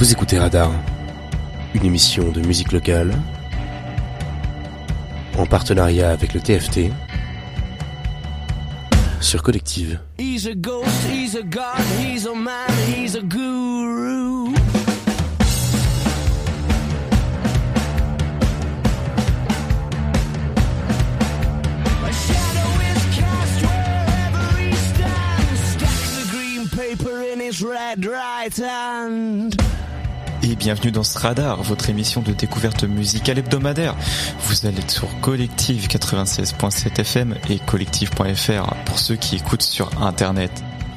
Vous écoutez Radar, une émission de musique locale en partenariat avec le TFT sur Collective. He's a ghost, he's a god, he's a man, he's a guru. Red right hand. Et bienvenue dans ce radar, votre émission de découverte musicale hebdomadaire. Vous allez sur Collective 96.7 FM et collective.fr pour ceux qui écoutent sur internet.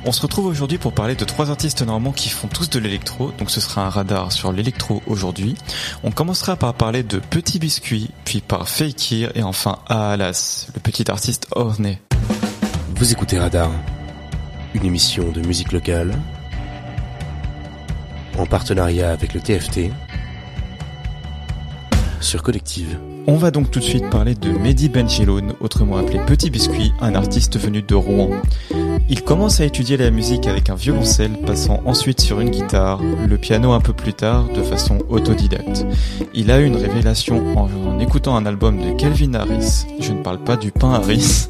On se retrouve aujourd'hui pour parler de trois artistes normands qui font tous de l'électro, donc ce sera un radar sur l'électro aujourd'hui. On commencera par parler de Petit Biscuit, puis par Fakir et enfin Alas, le petit artiste orné. Vous écoutez Radar, une émission de musique locale en partenariat avec le TFT sur Collective. On va donc tout de suite parler de Mehdi Benjeloun, autrement appelé Petit Biscuit, un artiste venu de Rouen. Il commence à étudier la musique avec un violoncelle, passant ensuite sur une guitare, le piano un peu plus tard, de façon autodidacte. Il a eu une révélation en, en écoutant un album de Calvin Harris, je ne parle pas du pain Harris.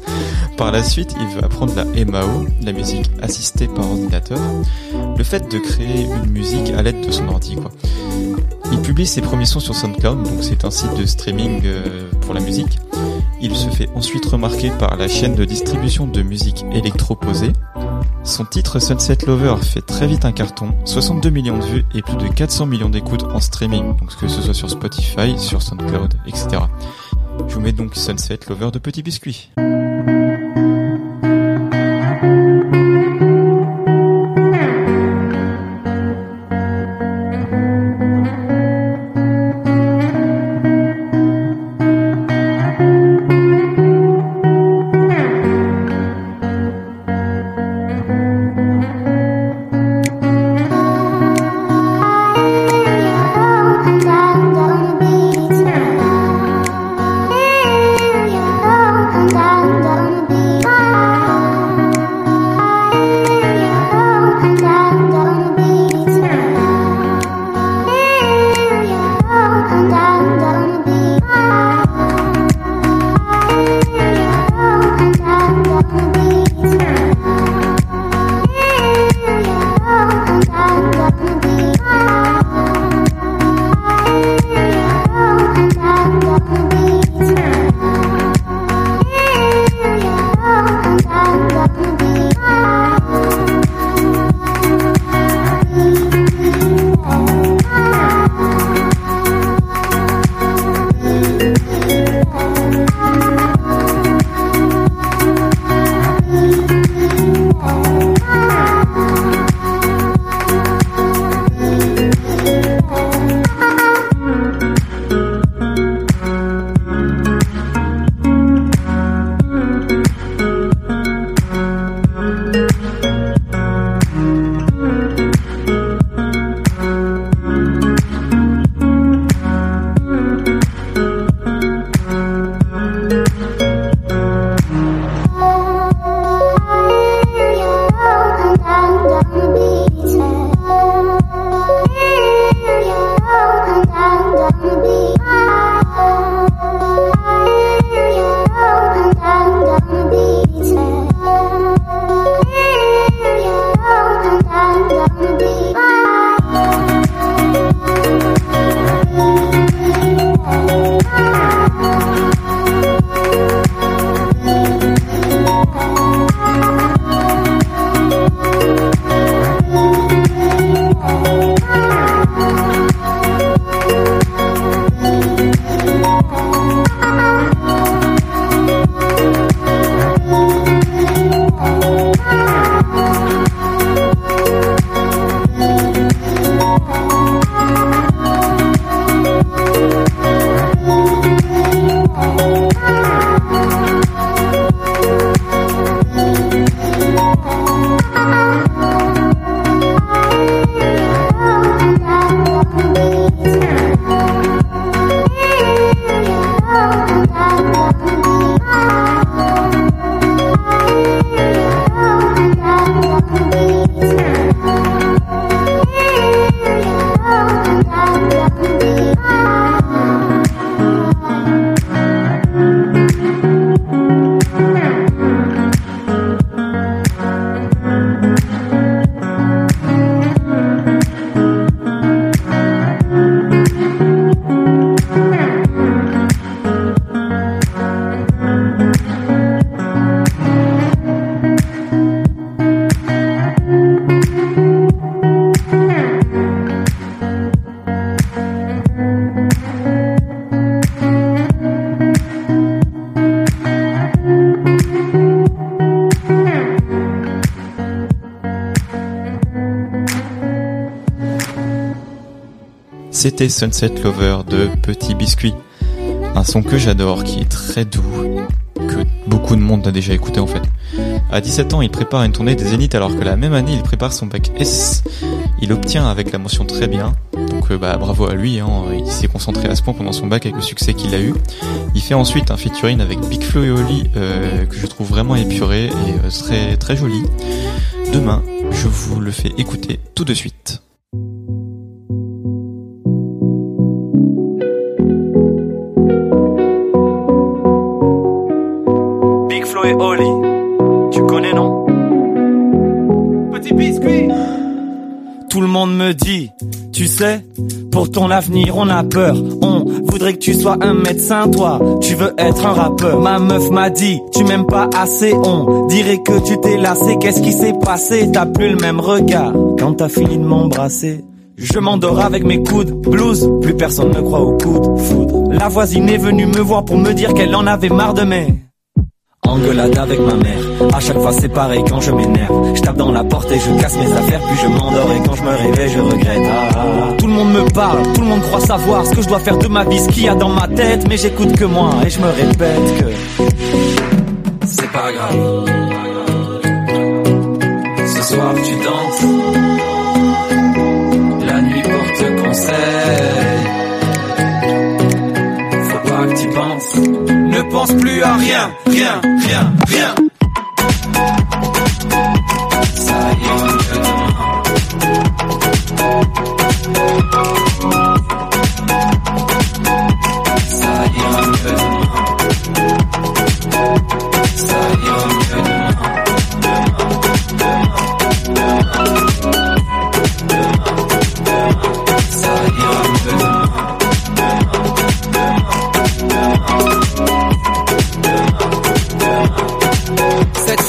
Par la suite, il veut apprendre la MAO, la musique assistée par ordinateur, le fait de créer une musique à l'aide de son ordi, quoi. Il publie ses premiers sons sur SoundCloud, donc c'est un site de streaming euh, pour la musique. Il se fait ensuite remarquer par la chaîne de distribution de musique électroposée. Son titre Sunset Lover fait très vite un carton, 62 millions de vues et plus de 400 millions d'écoutes en streaming, donc que ce soit sur Spotify, sur SoundCloud, etc. Je vous mets donc Sunset Lover de Petit Biscuit. C'était Sunset Lover de Petit Biscuit. Un son que j'adore, qui est très doux, que beaucoup de monde a déjà écouté en fait. À 17 ans, il prépare une tournée des Zéniths alors que la même année, il prépare son bac S. Il obtient avec la mention très bien, donc euh, bah bravo à lui, hein. il s'est concentré à ce point pendant son bac avec le succès qu'il a eu. Il fait ensuite un featuring avec Big Flo et Oli euh, que je trouve vraiment épuré et euh, très très joli. Demain, je vous le fais écouter tout de suite. Et Oli, tu connais non? Petit biscuit Tout le monde me dit, tu sais, pour ton avenir on a peur. On voudrait que tu sois un médecin, toi, tu veux être un rappeur. Ma meuf m'a dit, tu m'aimes pas assez, on dirait que tu t'es lassé. Qu'est-ce qui s'est passé? T'as plus le même regard quand t'as fini de m'embrasser. Je m'endors avec mes coudes, blues, plus personne ne croit aux coudes, foudre. La voisine est venue me voir pour me dire qu'elle en avait marre de mes Engueulade avec ma mère, à chaque fois c'est pareil quand je m'énerve. Je tape dans la porte et je casse mes affaires Puis je m'endors. Et quand je me réveille je regrette. Ah, ah, ah. Tout le monde me parle, tout le monde croit savoir Ce que je dois faire de ma vie, ce qu'il y a dans ma tête. Mais j'écoute que moi et je me répète que C'est pas grave. Ce soir tu danses. La nuit porte conseil pense plus à rien, rien, rien, rien.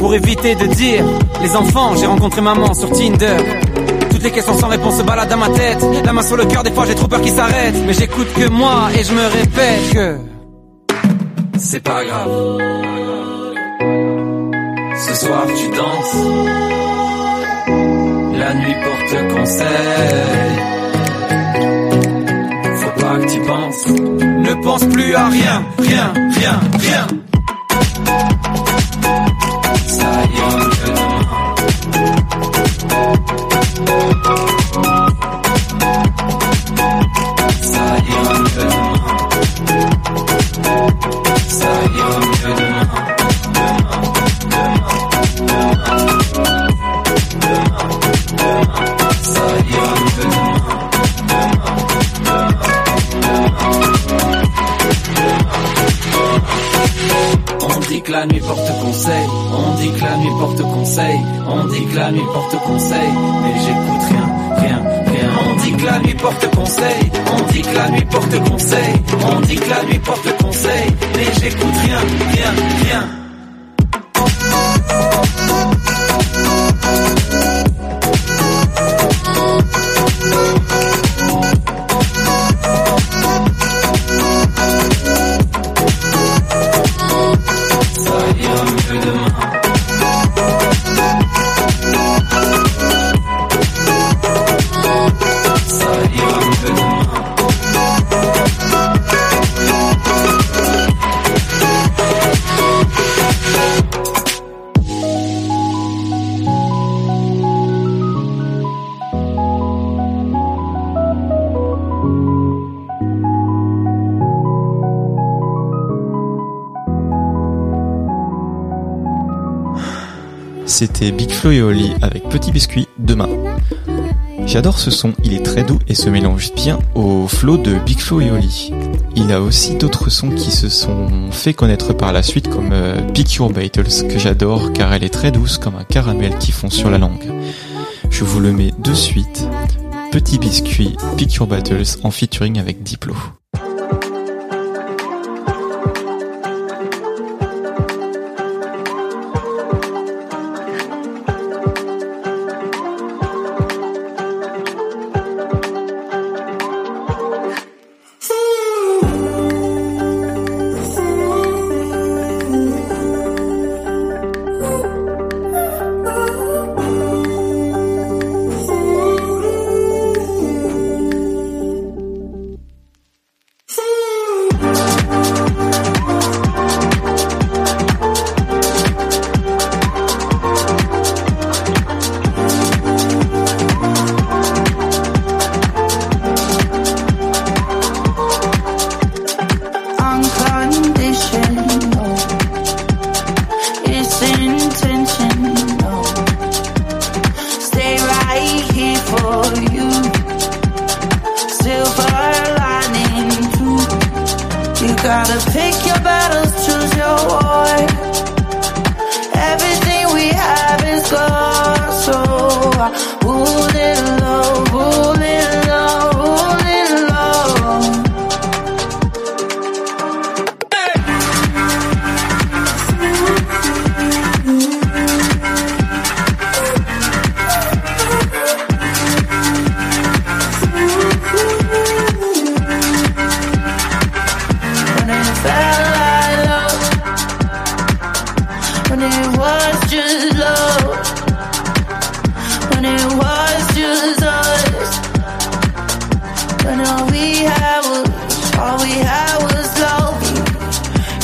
Pour éviter de dire les enfants, j'ai rencontré maman sur Tinder. Toutes les questions sans réponse se baladent dans ma tête. La main sur le cœur, des fois j'ai trop peur qu'ils s'arrêtent. Mais j'écoute que moi et je me répète que c'est pas grave. Ce soir tu danses. La nuit porte conseil. Faut pas que tu penses. Ne pense plus à rien, rien, rien, rien. La nuit porte conseil, on dit que la nuit porte conseil, on dit que la nuit porte conseil, mais j'écoute rien, rien, rien. On dit que la nuit porte conseil, on dit que la nuit porte conseil, on dit que la nuit porte conseil, mais j'écoute rien, rien, rien. C'était Big Flo et Oli avec Petit Biscuit demain. J'adore ce son, il est très doux et se mélange bien au flow de Big Flo et Oli. Il a aussi d'autres sons qui se sont fait connaître par la suite comme euh, Your Battles que j'adore car elle est très douce comme un caramel qui fond sur la langue. Je vous le mets de suite. Petit Biscuit, Pick Battles en featuring avec Diplo.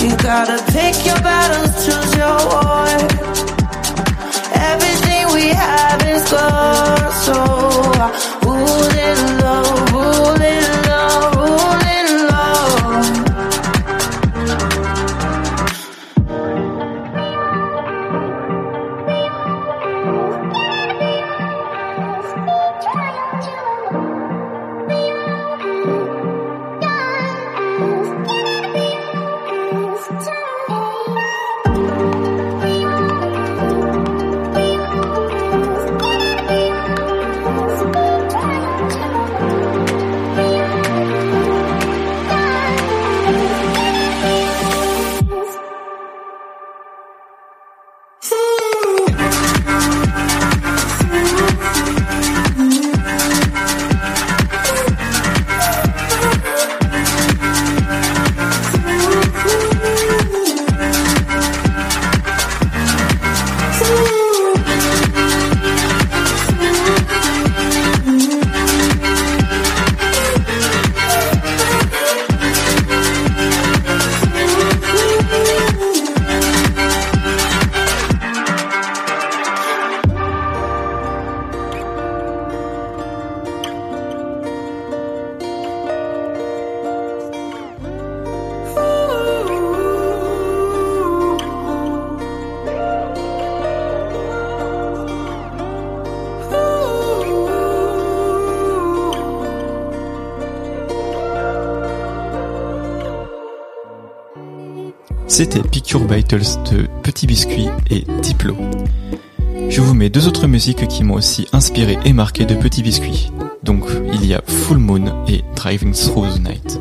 You gotta pick your battles, choose your war. Everything we have is gone, so rule it low, rule it C'était Picture Battles de Petit Biscuit et Diplo. Je vous mets deux autres musiques qui m'ont aussi inspiré et marqué de Petit Biscuit. Donc il y a Full Moon et Driving Through the Night.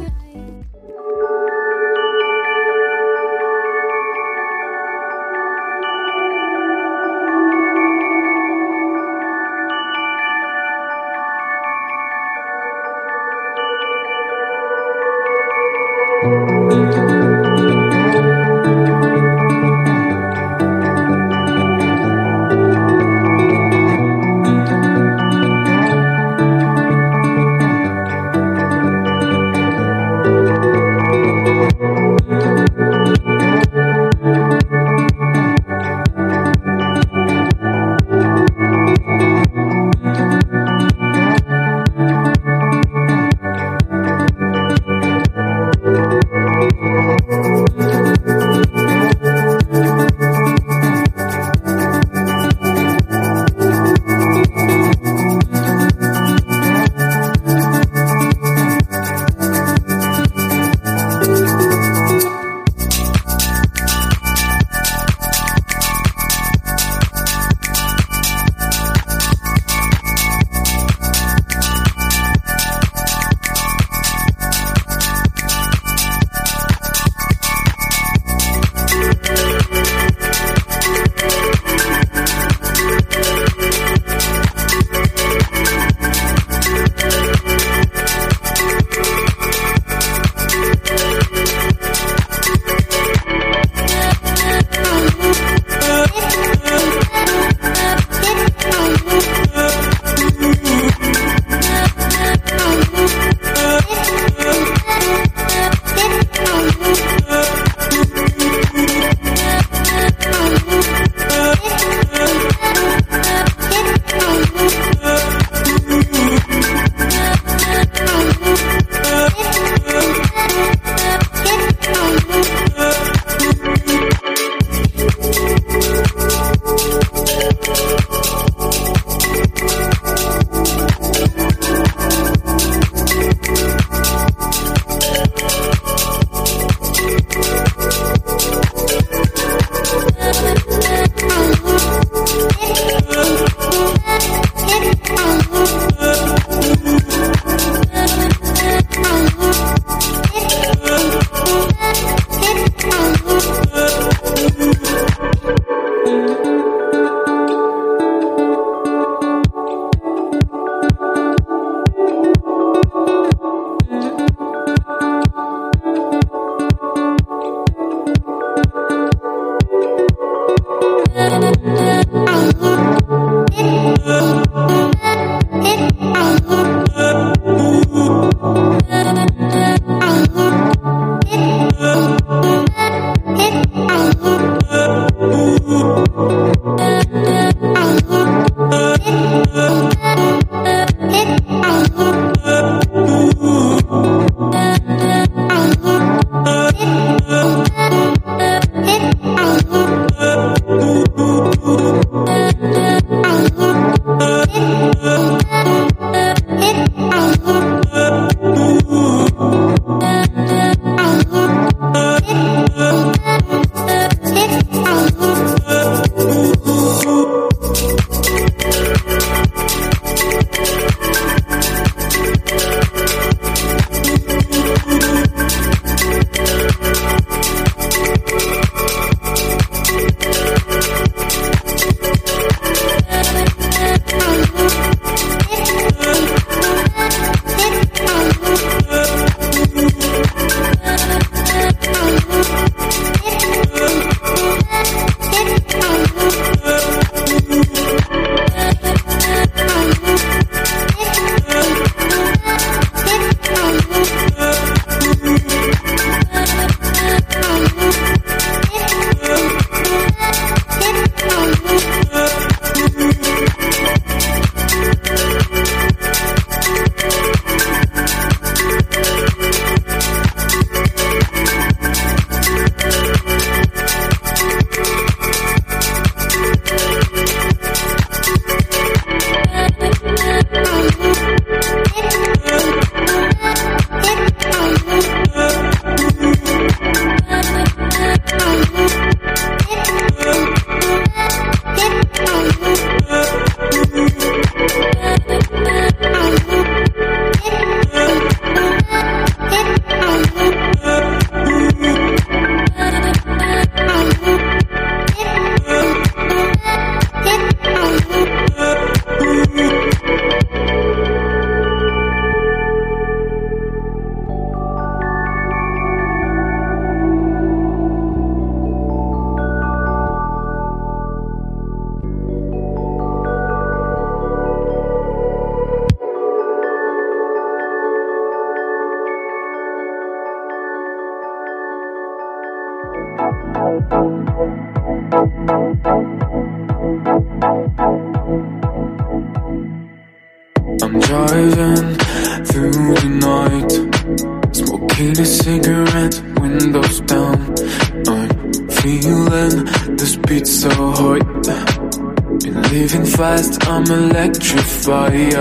I'm electrified.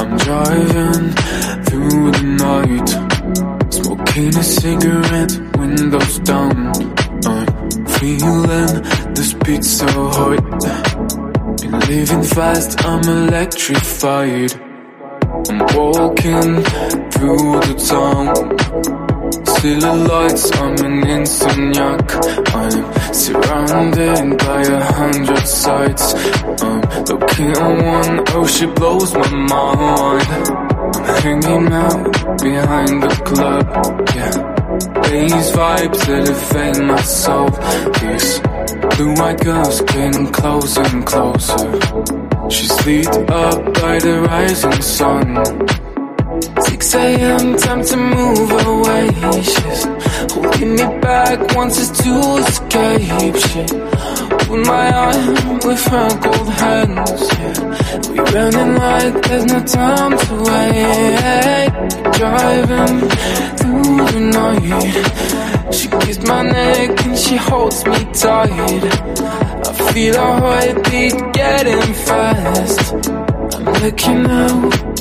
I'm driving through the night, smoking a cigarette, windows down. I'm feeling this beat so hot. Been living fast, I'm electrified. I'm walking through the town. Silhouettes, I'm an insomniac. I'm surrounded by a hundred sights. I'm looking at one, oh, she blows my mind. I'm hanging out behind the club, yeah. These vibes elevate my soul. These blue-eyed girls getting closer and closer. She's lit up by the rising sun. 6 a.m. time to move away. She's holding me back, wants us to escape. She hold my arm with her cold hands. Yeah. We running like there's no time to wait. Driving through the night. She kissed my neck and she holds me tight. I feel her heartbeat getting fast. I'm looking out.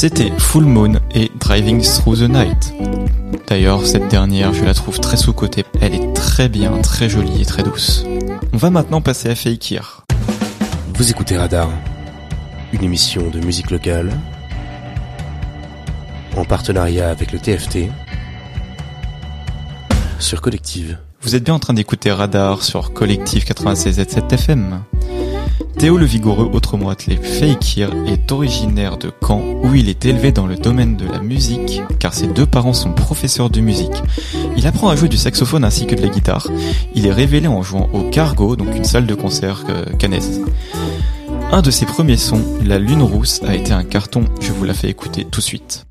C'était Full Moon et Driving Through the Night. D'ailleurs, cette dernière, je la trouve très sous-cotée. Elle est très bien, très jolie et très douce. On va maintenant passer à Fakir. Vous écoutez Radar, une émission de musique locale en partenariat avec le TFT sur Collective. Vous êtes bien en train d'écouter Radar sur Collective 96.7 FM. Théo le Vigoureux, autrement appelé Fakir, est originaire de Caen où il est élevé dans le domaine de la musique car ses deux parents sont professeurs de musique. Il apprend à jouer du saxophone ainsi que de la guitare. Il est révélé en jouant au Cargo, donc une salle de concert euh, canaise. Un de ses premiers sons, La Lune Rousse, a été un carton, je vous la fais écouter tout de suite.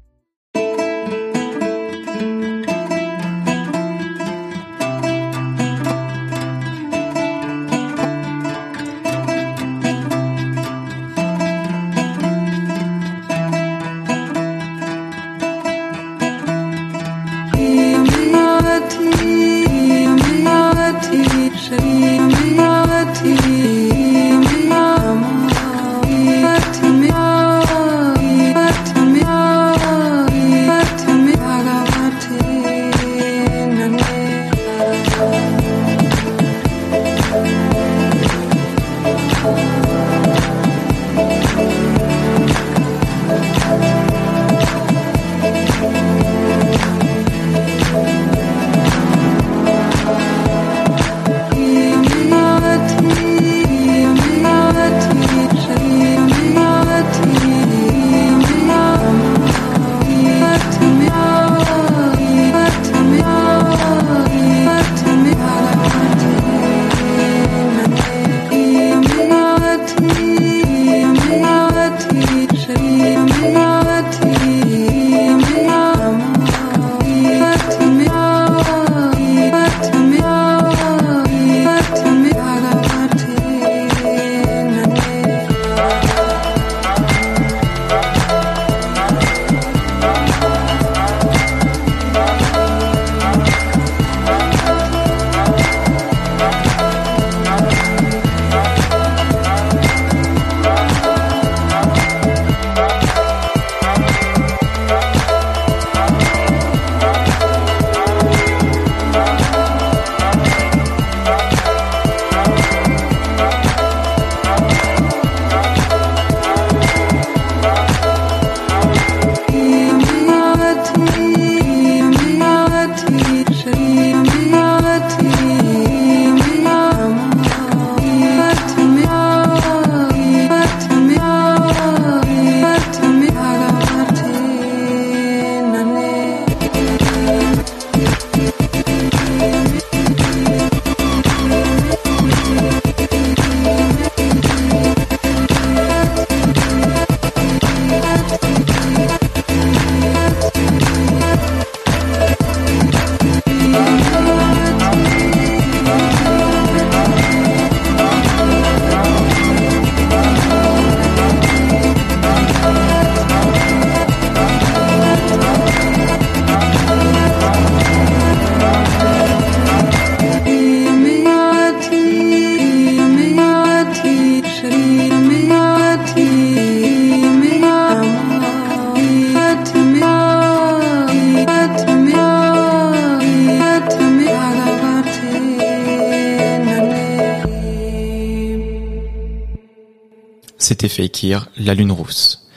La Lune Rousse.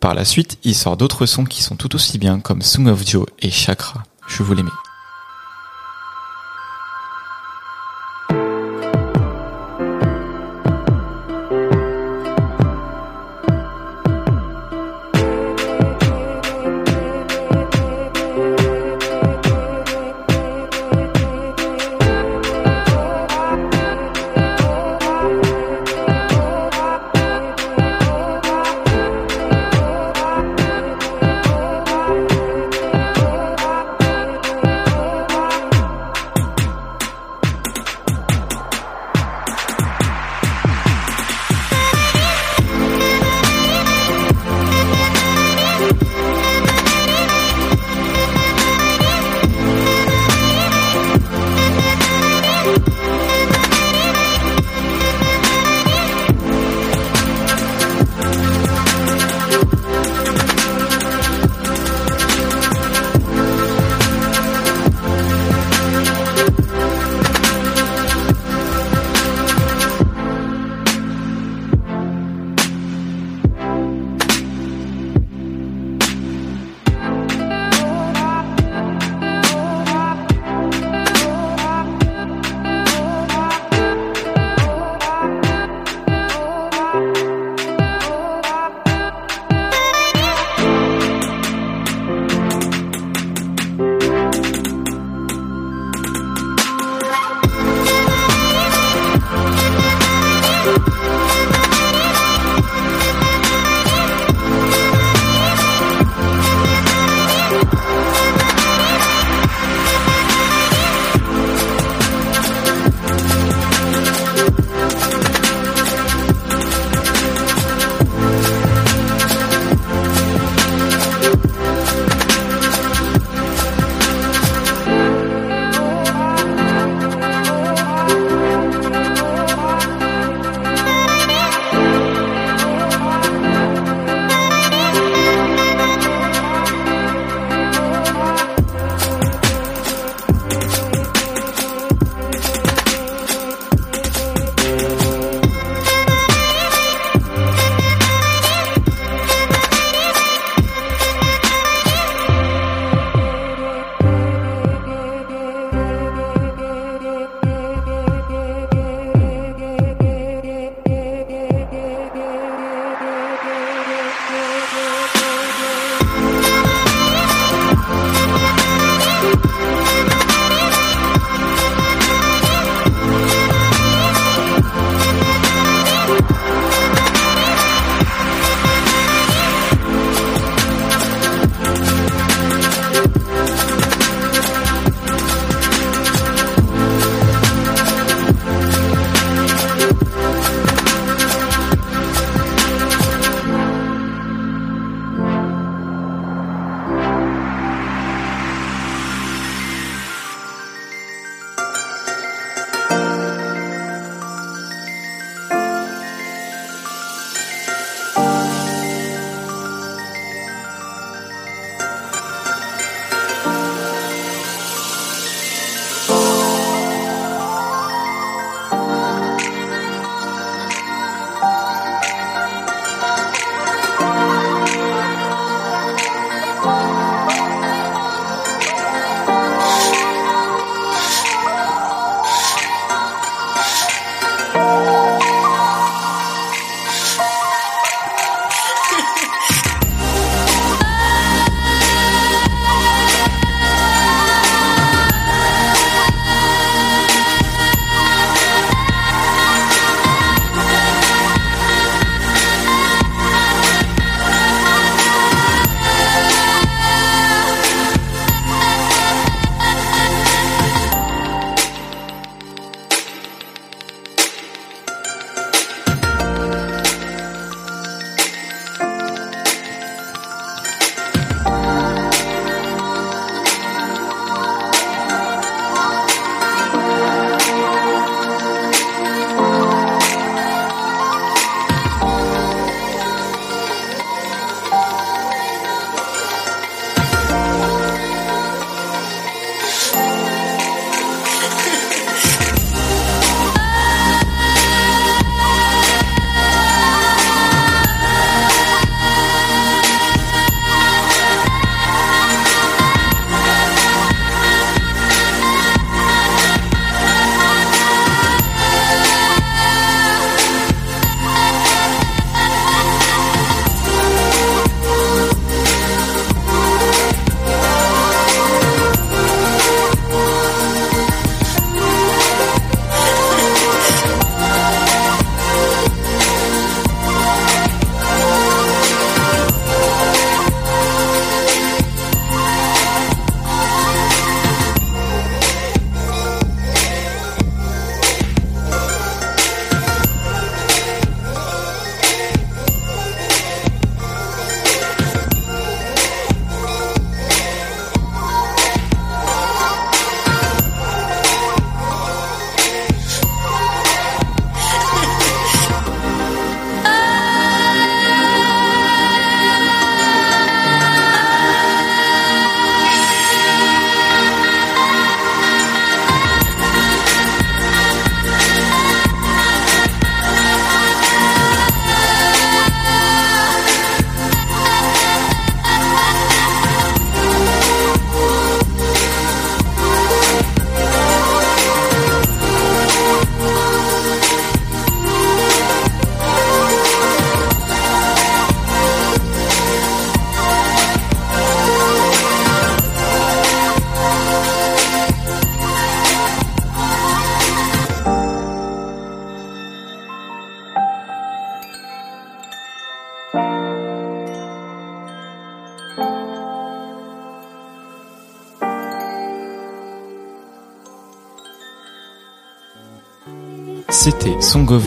Par la suite, il sort d'autres sons qui sont tout aussi bien comme Song of Joe et Chakra. Je vous les mets.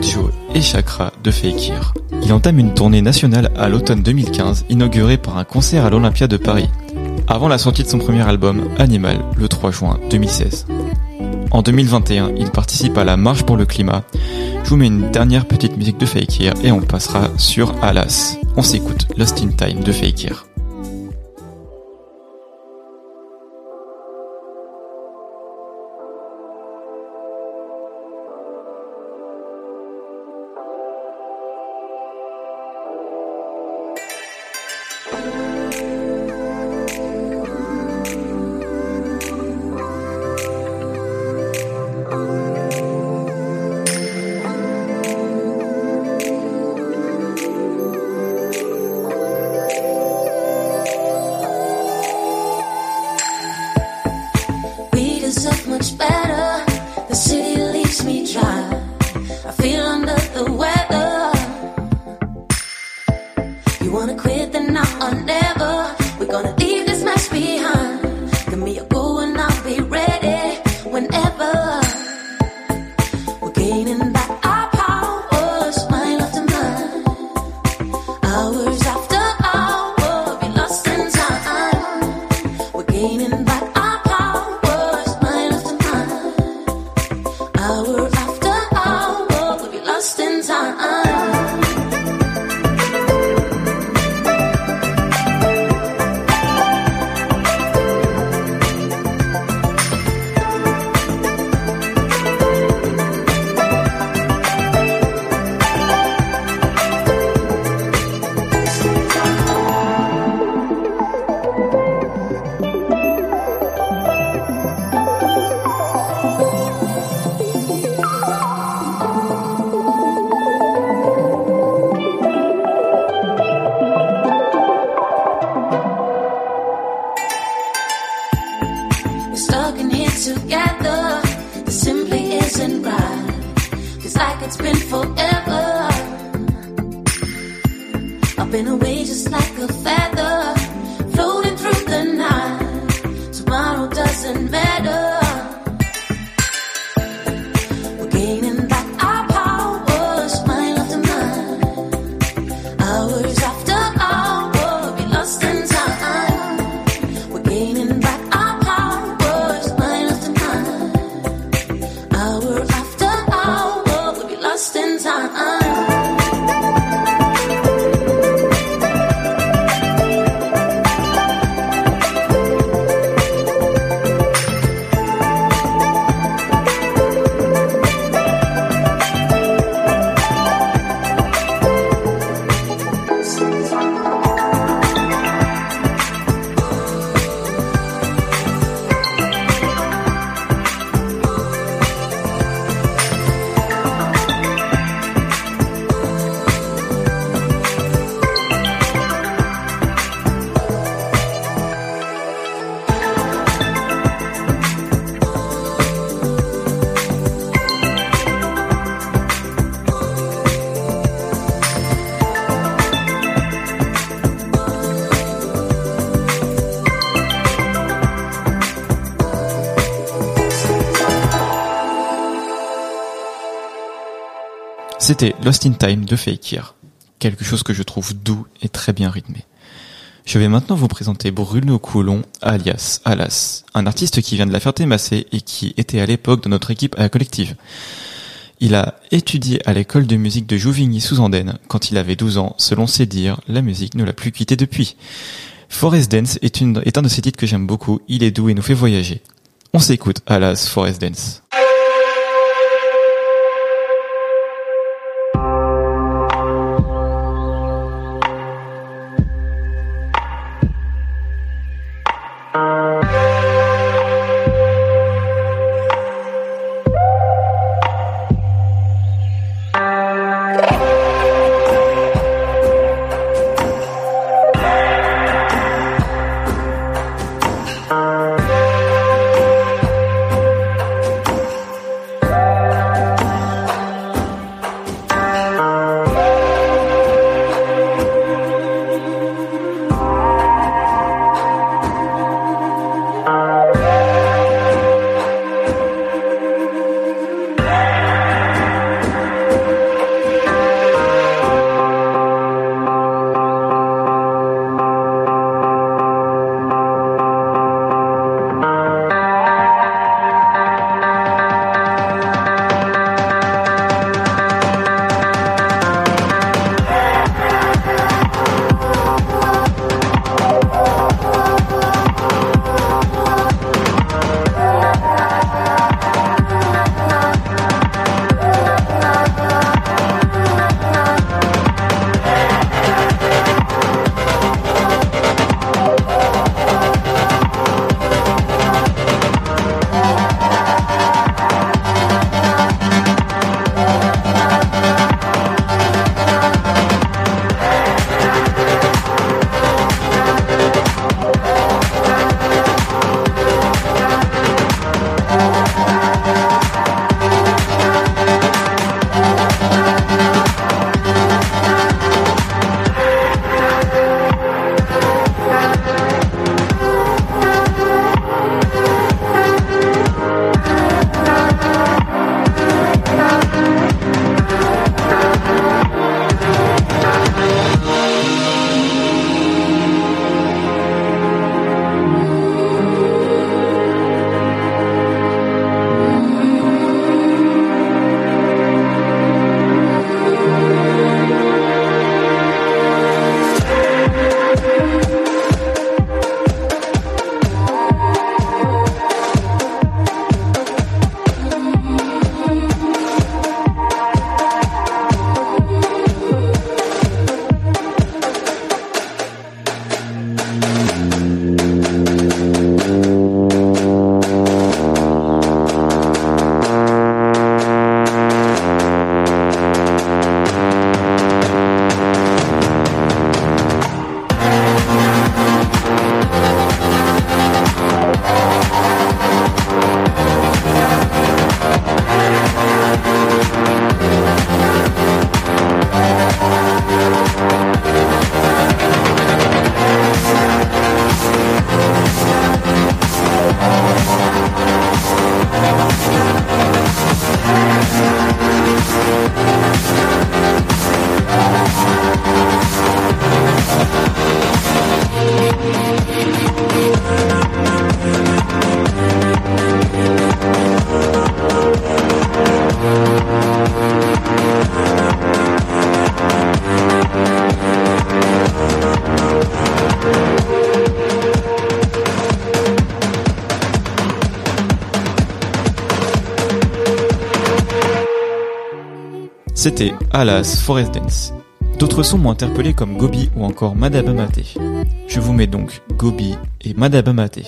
Joe et Chakra de Fekir. Il entame une tournée nationale à l'automne 2015, inaugurée par un concert à l'Olympia de Paris, avant la sortie de son premier album, Animal, le 3 juin 2016. En 2021, il participe à la Marche pour le climat. Je vous mets une dernière petite musique de Fekir et on passera sur Alas. On s'écoute Lost in Time de Fekir. Lost in Time de Fekir. Quelque chose que je trouve doux et très bien rythmé. Je vais maintenant vous présenter Bruno Coulon, alias Alas, un artiste qui vient de la Ferté-Massé et qui était à l'époque dans notre équipe à la collective. Il a étudié à l'école de musique de Jouvigny-sous-Andenne. Quand il avait 12 ans, selon ses dires, la musique ne l'a plus quitté depuis. Forest Dance est, est un de ses titres que j'aime beaucoup. Il est doux et nous fait voyager. On s'écoute, Alas, Forest Dance. C'était Alas Forest Dance. D'autres sons m'ont interpellé comme Gobi ou encore Madabamate. Je vous mets donc Gobi et Madabamate.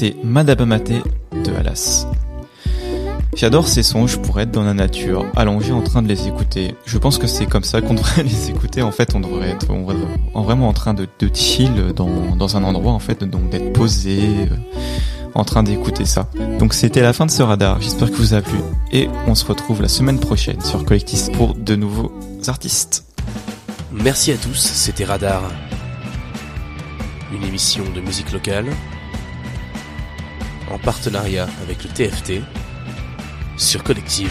C'était Madabamate de Alas. J'adore ces sons, je pourrais être dans la nature, allongé en train de les écouter. Je pense que c'est comme ça qu'on devrait les écouter. En fait, on devrait être en vraiment en train de, chill dans, un endroit, en fait, donc d'être posé, euh, en train d'écouter ça. Donc c'était la fin de ce radar, j'espère que vous a plu. Et on se retrouve la semaine prochaine sur Collectis pour de nouveaux artistes. Merci à tous, c'était Radar. Une émission de musique locale partenariat avec le TFT sur Collective.